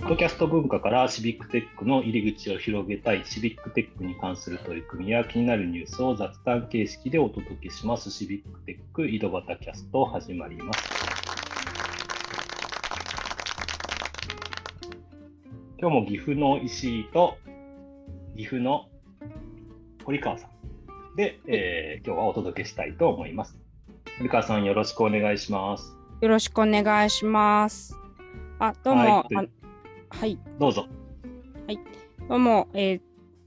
ッドキャスト文化からシビックテックの入り口を広げたいシビックテックに関する取り組みや気になるニュースを雑談形式でお届けしますシビックテック井戸端キャスト始まります。今日も岐阜の石井と岐阜の堀川さんで、えー、今日はお届けしたいと思います。堀川さんよろしくお願いします。よろしくお願いします。あ、どうも。はい、はい、どうぞ。はい、どうも。えー、っ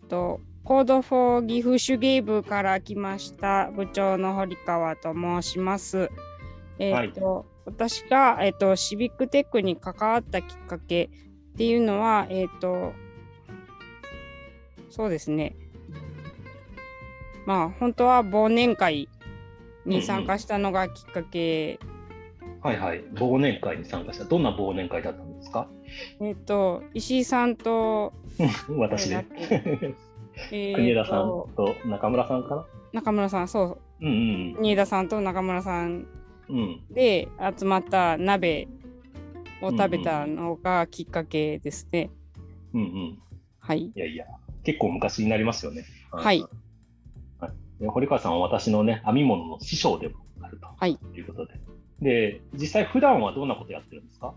と、 Code for 岐阜手芸部から来ました部長の堀川と申します。えー、っと、はい、私が、えー、っと civic tech に関わったきっかけっていうのは、えっと、そうですね。まあ、本当は忘年会に参加したのがきっかけはいはい、忘年会に参加した。どんな忘年会だったんですか？えっ、と、石井さんと、私ね。国枝さんと中村さんかな？中村さん、そう。うんうん、国枝さんと中村さんで集まった鍋を食べたのがきっかけですね。うんうん。はい。いやいや、結構昔になりますよね。はい。はい、堀川さんは私のね、編み物の師匠でもあるということで。はいで、実際普段はどんなことやってるんですか？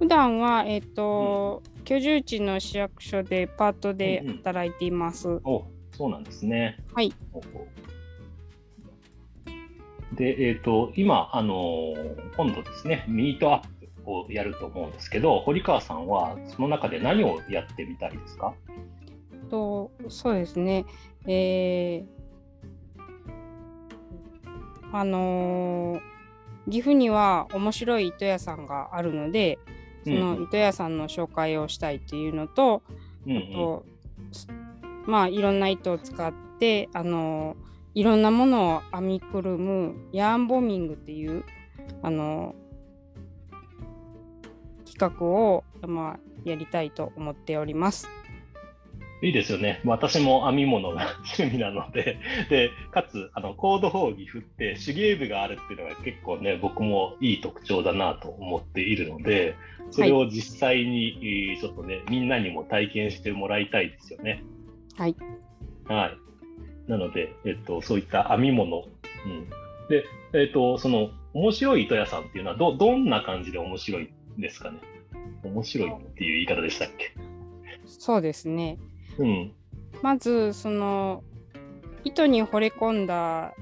普段は、えっ、ー、と、うん、居住地の市役所でパートで働いています。うんうん、おそうなんですね。はい。で、えっ、ー、と、今、あのー、今度ですね、ミートアップをやると思うんですけど、堀川さんはその中で何をやってみたいですか？とそうですね、えー、あのー岐阜には面白い糸屋さんがあるのでその糸屋さんの紹介をしたいっていうのと、うんうん、あとまあいろんな糸を使ってあのいろんなものを編みくるむヤーンボミングっていうあの企画を、まあ、やりたいと思っております。いいですよね。私も編み物が 趣味なので、で、かつ、あの、 Code for 岐阜って手芸部があるっていうのが結構ね、僕もいい特徴だなと思っているので、それを実際に、ちょっとね、みんなにも体験してもらいたいですよね。はい。はい。なので、えっと、そういった編み物、うん。で、えっと、その、面白い糸屋さんっていうのはど、どんな感じで面白いんですかね？面白いっていう言い方でしたっけ？そうですね。うん、まずその糸に惚れ込んだ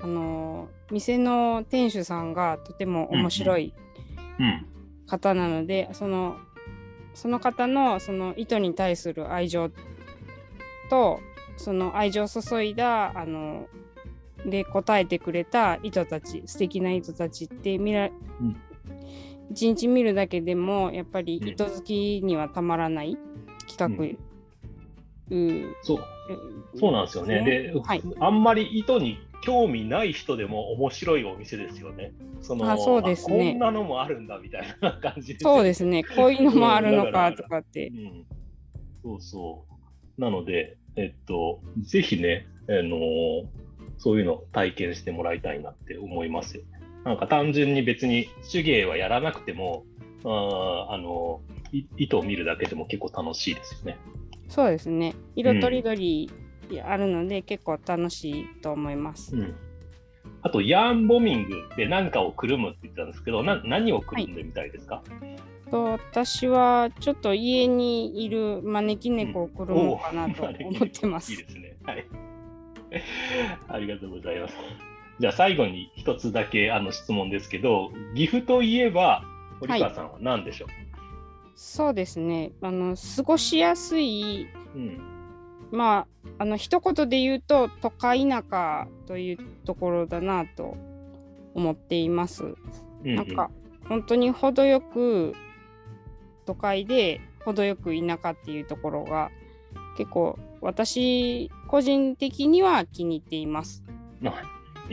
あの店の店主さんがとても面白い方なので、うん。うん、そのその方のその糸に対する愛情とその愛情を注いだあので答えてくれた糸たち素敵な糸たちって見ら、うん、一日見るだけでもやっぱり糸好きにはたまらない企画うん、そうそうなんですよね。で、はい、あんまり糸に興味ない人でも面白いお店ですよね。そのあそうですね。こんなのもあるんだみたいな感じで、そうですね。こういうのもあるのかとかって。うん、そうそう。なので、えっと、ぜひね、あのー、そういうの体験してもらいたいなって思いますよね。なんか単純に別に手芸はやらなくても、ああの糸を見るだけでも結構楽しいですよね。そうですね。色とりどりあるので、うん、結構楽しいと思います、うん、あとヤーンボミングで何かをくるむって言ったんですけどな何をくるんでみたいですか、はい、と私はちょっと家にいる招き猫をくるむかなと思ってます、いいですね。はい。ありがとうございます。じゃあ最後に一つだけあの質問ですけど岐阜といえば堀川さんは何でしょう、はいそうですねあの過ごしやすい、うん、まああの一言で言うと都会田舎というところだなと思っています。うんうん、なんか本当に程よく都会で程よく田舎っていうところが結構私個人的には気に入っています。い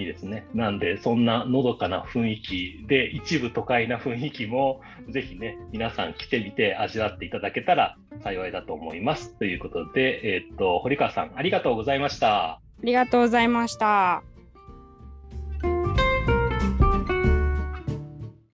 いですね。なんで、そんなのどかな雰囲気で、一部都会な雰囲気も、ぜひね、皆さん来てみて味わっていただけたら幸いだと思います。ということで、えー、っと、堀川さん、ありがとうございました。ありがとうございました。